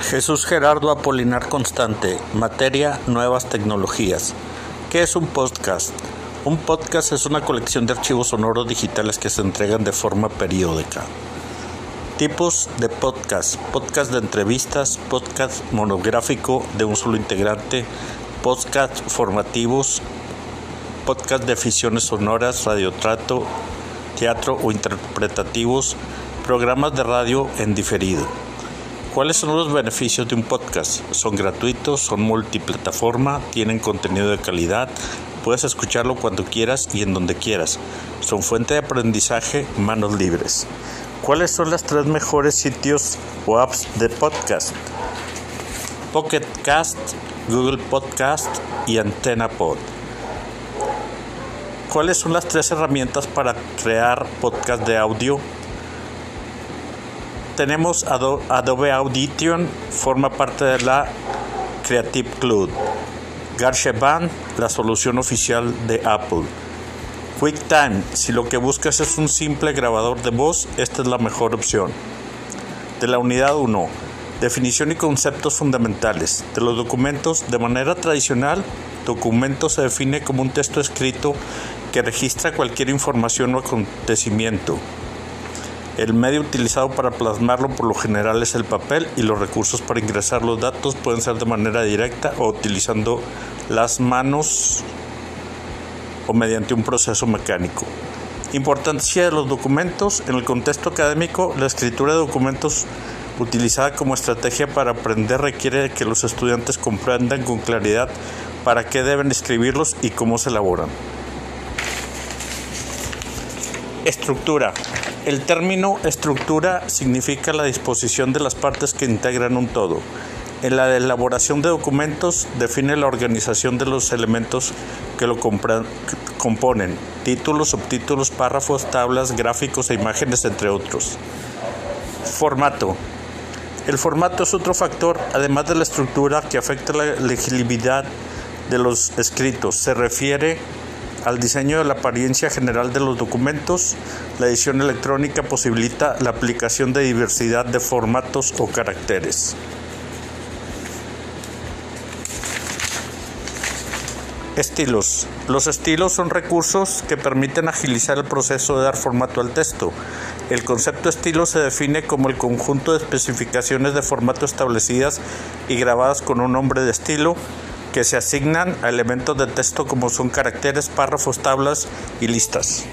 Jesús Gerardo Apolinar Constante, materia Nuevas tecnologías. ¿Qué es un podcast? Un podcast es una colección de archivos sonoros digitales que se entregan de forma periódica. Tipos de podcast. Podcast de entrevistas, podcast monográfico de un solo integrante, podcast formativos, podcast de ficciones sonoras, radiotrato, teatro o interpretativos, programas de radio en diferido. ¿Cuáles son los beneficios de un podcast? Son gratuitos, son multiplataforma, tienen contenido de calidad, puedes escucharlo cuando quieras y en donde quieras. Son fuente de aprendizaje, manos libres. ¿Cuáles son las tres mejores sitios o apps de podcast? Pocket Cast, Google Podcast y Antena Pod. ¿Cuáles son las tres herramientas para crear podcast de audio? Tenemos Adobe Audition, forma parte de la Creative Cloud. GarageBand, la solución oficial de Apple. QuickTime, si lo que buscas es un simple grabador de voz, esta es la mejor opción. De la unidad 1, definición y conceptos fundamentales. De los documentos, de manera tradicional, documento se define como un texto escrito que registra cualquier información o acontecimiento. El medio utilizado para plasmarlo por lo general es el papel y los recursos para ingresar los datos pueden ser de manera directa o utilizando las manos o mediante un proceso mecánico. Importancia de los documentos. En el contexto académico, la escritura de documentos utilizada como estrategia para aprender requiere que los estudiantes comprendan con claridad para qué deben escribirlos y cómo se elaboran. Estructura. El término estructura significa la disposición de las partes que integran un todo. En la elaboración de documentos define la organización de los elementos que lo componen, títulos, subtítulos, párrafos, tablas, gráficos e imágenes, entre otros. Formato. El formato es otro factor, además de la estructura, que afecta la legibilidad de los escritos. Se refiere al diseño de la apariencia general de los documentos, la edición electrónica posibilita la aplicación de diversidad de formatos o caracteres. Estilos. Los estilos son recursos que permiten agilizar el proceso de dar formato al texto. El concepto estilo se define como el conjunto de especificaciones de formato establecidas y grabadas con un nombre de estilo que se asignan a elementos de texto como son caracteres, párrafos, tablas y listas.